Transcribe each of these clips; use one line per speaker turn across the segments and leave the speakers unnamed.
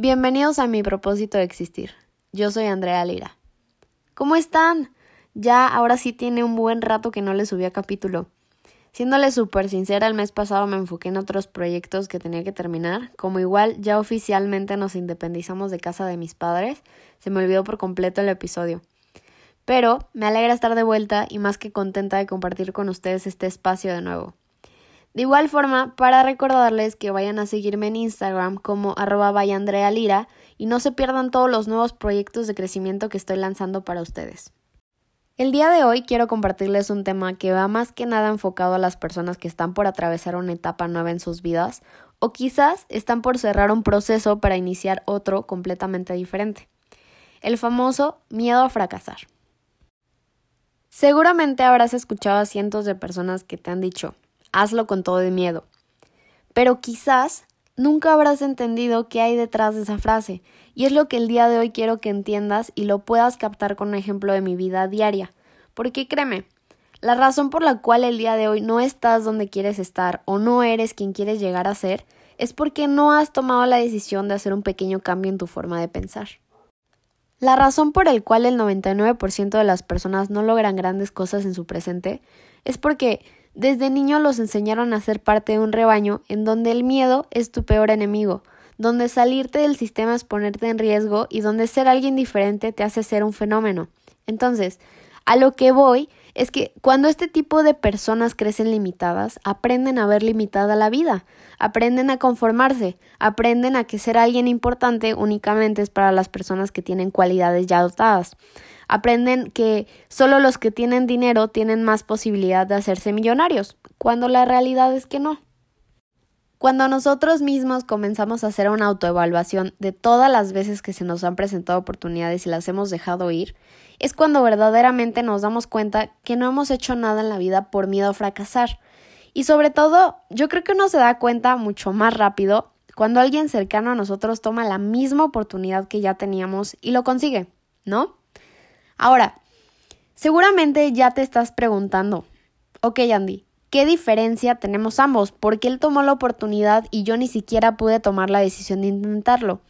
Bienvenidos a mi propósito de existir. Yo soy Andrea Lira. ¿Cómo están? Ya ahora sí tiene un buen rato que no les subía capítulo. Siéndole súper sincera, el mes pasado me enfoqué en otros proyectos que tenía que terminar. Como igual ya oficialmente nos independizamos de casa de mis padres, se me olvidó por completo el episodio. Pero me alegra estar de vuelta y más que contenta de compartir con ustedes este espacio de nuevo. De igual forma, para recordarles que vayan a seguirme en Instagram como arroba y no se pierdan todos los nuevos proyectos de crecimiento que estoy lanzando para ustedes. El día de hoy quiero compartirles un tema que va más que nada enfocado a las personas que están por atravesar una etapa nueva en sus vidas o quizás están por cerrar un proceso para iniciar otro completamente diferente. El famoso miedo a fracasar. Seguramente habrás escuchado a cientos de personas que te han dicho, hazlo con todo de miedo. Pero quizás nunca habrás entendido qué hay detrás de esa frase, y es lo que el día de hoy quiero que entiendas y lo puedas captar con un ejemplo de mi vida diaria. Porque créeme, la razón por la cual el día de hoy no estás donde quieres estar o no eres quien quieres llegar a ser es porque no has tomado la decisión de hacer un pequeño cambio en tu forma de pensar. La razón por la cual el 99% de las personas no logran grandes cosas en su presente es porque desde niño los enseñaron a ser parte de un rebaño en donde el miedo es tu peor enemigo, donde salirte del sistema es ponerte en riesgo y donde ser alguien diferente te hace ser un fenómeno. Entonces, a lo que voy es que cuando este tipo de personas crecen limitadas, aprenden a ver limitada la vida, aprenden a conformarse, aprenden a que ser alguien importante únicamente es para las personas que tienen cualidades ya dotadas. Aprenden que solo los que tienen dinero tienen más posibilidad de hacerse millonarios, cuando la realidad es que no. Cuando nosotros mismos comenzamos a hacer una autoevaluación de todas las veces que se nos han presentado oportunidades y las hemos dejado ir, es cuando verdaderamente nos damos cuenta que no hemos hecho nada en la vida por miedo a fracasar. Y sobre todo, yo creo que uno se da cuenta mucho más rápido cuando alguien cercano a nosotros toma la misma oportunidad que ya teníamos y lo consigue, ¿no? Ahora, seguramente ya te estás preguntando, ok Andy, ¿qué diferencia tenemos ambos? Porque él tomó la oportunidad y yo ni siquiera pude tomar la decisión de intentarlo.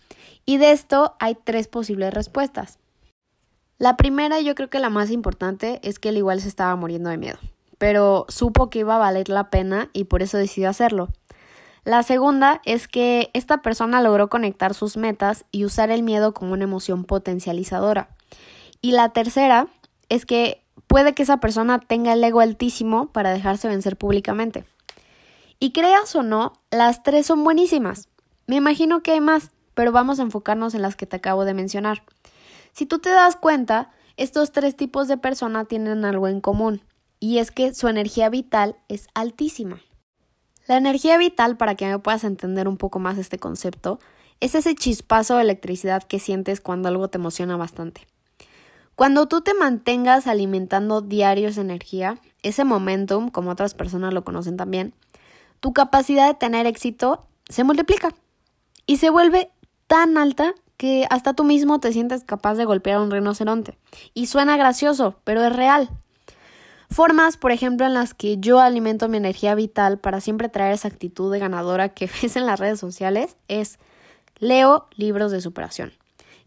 Y de esto hay tres posibles respuestas. La primera, yo creo que la más importante, es que él igual se estaba muriendo de miedo, pero supo que iba a valer la pena y por eso decidió hacerlo. La segunda es que esta persona logró conectar sus metas y usar el miedo como una emoción potencializadora. Y la tercera es que puede que esa persona tenga el ego altísimo para dejarse vencer públicamente. Y creas o no, las tres son buenísimas. Me imagino que hay más, pero vamos a enfocarnos en las que te acabo de mencionar. Si tú te das cuenta, estos tres tipos de persona tienen algo en común, y es que su energía vital es altísima. La energía vital, para que me puedas entender un poco más este concepto, es ese chispazo de electricidad que sientes cuando algo te emociona bastante. Cuando tú te mantengas alimentando diarios esa energía, ese momentum, como otras personas lo conocen también, tu capacidad de tener éxito se multiplica y se vuelve tan alta que hasta tú mismo te sientes capaz de golpear a un rinoceronte. Y suena gracioso, pero es real. Formas, por ejemplo, en las que yo alimento mi energía vital para siempre traer esa actitud de ganadora que ves en las redes sociales es leo libros de superación.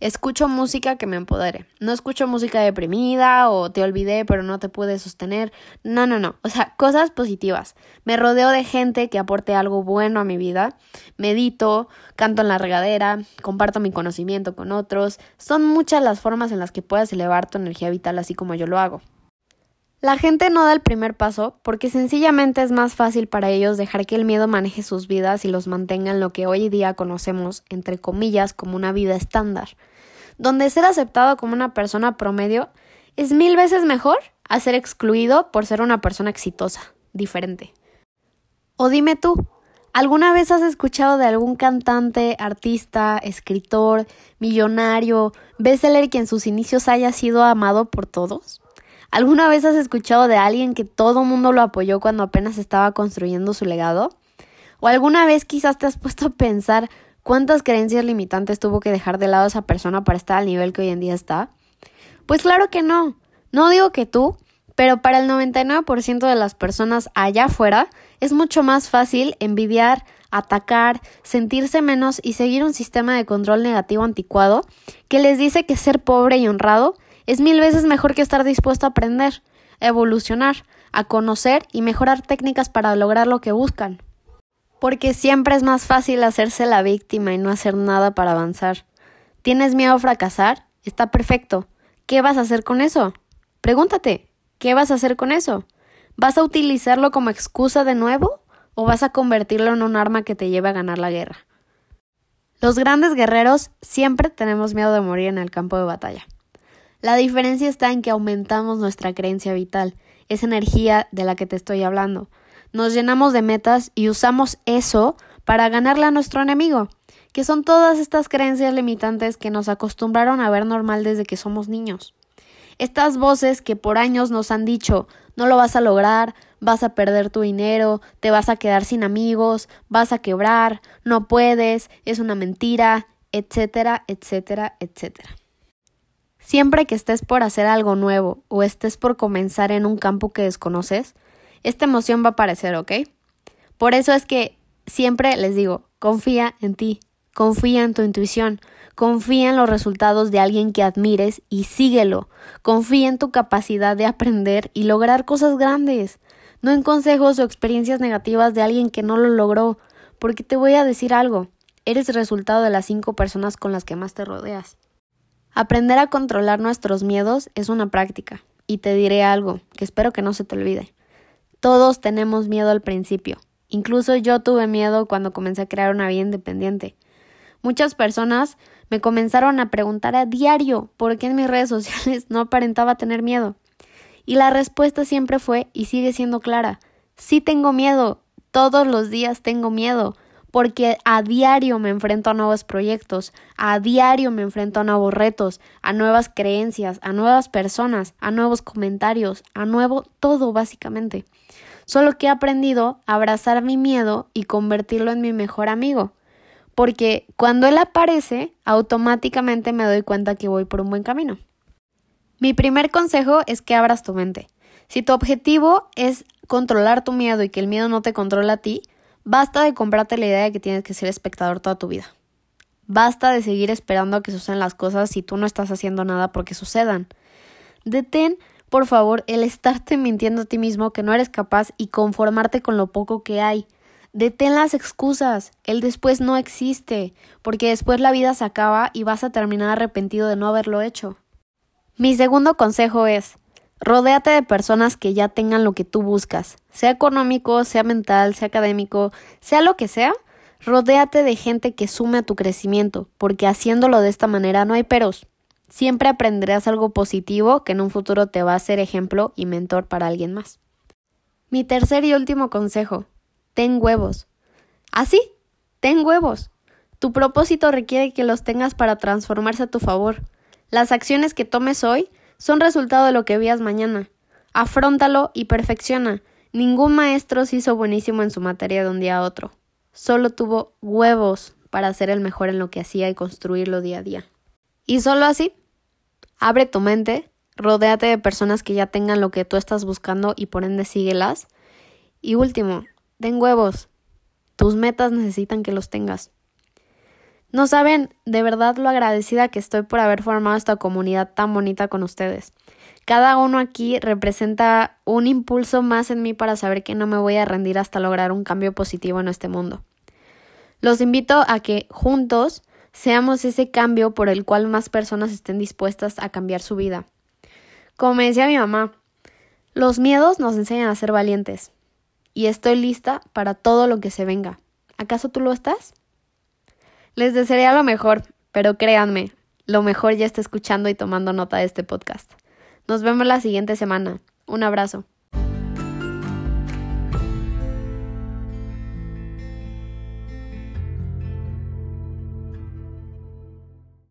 Escucho música que me empodere. No escucho música deprimida o te olvidé pero no te pude sostener. No, no, no. O sea, cosas positivas. Me rodeo de gente que aporte algo bueno a mi vida. Medito, canto en la regadera, comparto mi conocimiento con otros. Son muchas las formas en las que puedes elevar tu energía vital así como yo lo hago. La gente no da el primer paso porque sencillamente es más fácil para ellos dejar que el miedo maneje sus vidas y los mantenga en lo que hoy día conocemos, entre comillas, como una vida estándar donde ser aceptado como una persona promedio es mil veces mejor a ser excluido por ser una persona exitosa, diferente. O dime tú, ¿alguna vez has escuchado de algún cantante, artista, escritor, millonario, bestseller que en sus inicios haya sido amado por todos? ¿Alguna vez has escuchado de alguien que todo mundo lo apoyó cuando apenas estaba construyendo su legado? ¿O alguna vez quizás te has puesto a pensar ¿Cuántas creencias limitantes tuvo que dejar de lado esa persona para estar al nivel que hoy en día está? Pues claro que no. No digo que tú, pero para el 99% de las personas allá afuera es mucho más fácil envidiar atacar, sentirse menos y seguir un sistema de control negativo anticuado que les dice que ser pobre y honrado es mil veces mejor que estar dispuesto a aprender, a evolucionar, a conocer y mejorar técnicas para lograr lo que buscan. Porque siempre es más fácil hacerse la víctima y no hacer nada para avanzar. ¿Tienes miedo a fracasar? Está perfecto. ¿Qué vas a hacer con eso? Pregúntate, ¿qué vas a hacer con eso? ¿Vas a utilizarlo como excusa de nuevo o vas a convertirlo en un arma que te lleve a ganar la guerra? Los grandes guerreros siempre tenemos miedo de morir en el campo de batalla. La diferencia está en que aumentamos nuestra creencia vital, esa energía de la que te estoy hablando. Nos llenamos de metas y usamos eso para ganarle a nuestro enemigo, que son todas estas creencias limitantes que nos acostumbraron a ver normal desde que somos niños. Estas voces que por años nos han dicho no lo vas a lograr, vas a perder tu dinero, te vas a quedar sin amigos, vas a quebrar, no puedes, es una mentira, etcétera, etcétera, etcétera. Siempre que estés por hacer algo nuevo o estés por comenzar en un campo que desconoces, esta emoción va a aparecer, ¿ok? Por eso es que siempre les digo, confía en ti, confía en tu intuición, Confía en los resultados de alguien que admires y síguelo. Confía en tu capacidad de aprender y lograr cosas grandes. No en consejos o experiencias negativas de alguien que no lo logró. Porque te voy a decir algo. Eres resultado de las cinco personas con las que más te rodeas. Aprender a controlar nuestros miedos es una práctica. Y te diré algo que espero que no se te olvide. Todos tenemos miedo al principio. Incluso yo tuve miedo cuando comencé a crear una vida independiente. Muchas personas me comenzaron a preguntar a diario por qué en mis redes sociales no aparentaba tener miedo. Y la respuesta siempre fue y sigue siendo clara. Sí tengo miedo, todos los días tengo miedo, porque a diario me enfrento a nuevos proyectos, a diario me enfrento a nuevos retos, a nuevas creencias, a nuevas personas, a nuevos comentarios, a nuevo todo básicamente. Solo que he aprendido a abrazar mi miedo y convertirlo en mi mejor amigo porque cuando él aparece, automáticamente me doy cuenta que voy por un buen camino. Mi primer consejo es que abras tu mente. Si tu objetivo es controlar tu miedo y que el miedo no te controla a ti, basta de comprarte la idea de que tienes que ser espectador toda tu vida. Basta de seguir esperando a que sucedan las cosas si tú no estás haciendo nada porque sucedan. Detén, por favor, el estarte mintiendo a ti mismo que no eres capaz y conformarte con lo poco que hay. Detén las excusas. El después no existe, porque después la vida se acaba y vas a terminar arrepentido de no haberlo hecho. Mi segundo consejo es, rodéate de personas que ya tengan lo que tú buscas, sea económico, sea mental, sea académico, sea lo que sea, rodéate de gente que sume a tu crecimiento, porque haciéndolo de esta manera no hay peros. Siempre aprenderás algo positivo que en un futuro te va a ser ejemplo y mentor para alguien más. Mi tercer y último consejo, ten huevos. Así, ¿Ah, ten huevos. Tu propósito requiere que los tengas para transformarse a tu favor. Las acciones que tomes hoy son resultado de lo que veas mañana. Afróntalo y perfecciona. Ningún maestro se hizo buenísimo en su materia de un día a otro. Solo tuvo huevos para ser el mejor en lo que hacía y construirlo día a día. Y solo así, abre tu mente, rodéate de personas que ya tengan lo que tú estás buscando y por ende síguelas. Y último, Den huevos. Tus metas necesitan que los tengas. No saben de verdad lo agradecida que estoy por haber formado esta comunidad tan bonita con ustedes. Cada uno aquí representa un impulso más en mí para saber que no me voy a rendir hasta lograr un cambio positivo en este mundo. Los invito a que juntos seamos ese cambio por el cual más personas estén dispuestas a cambiar su vida. Como me decía mi mamá, los miedos nos enseñan a ser valientes y estoy lista para todo lo que se venga. ¿Acaso tú lo estás? Les desearía lo mejor, pero créanme, lo mejor ya está escuchando y tomando nota de este podcast. Nos vemos la siguiente semana. Un abrazo.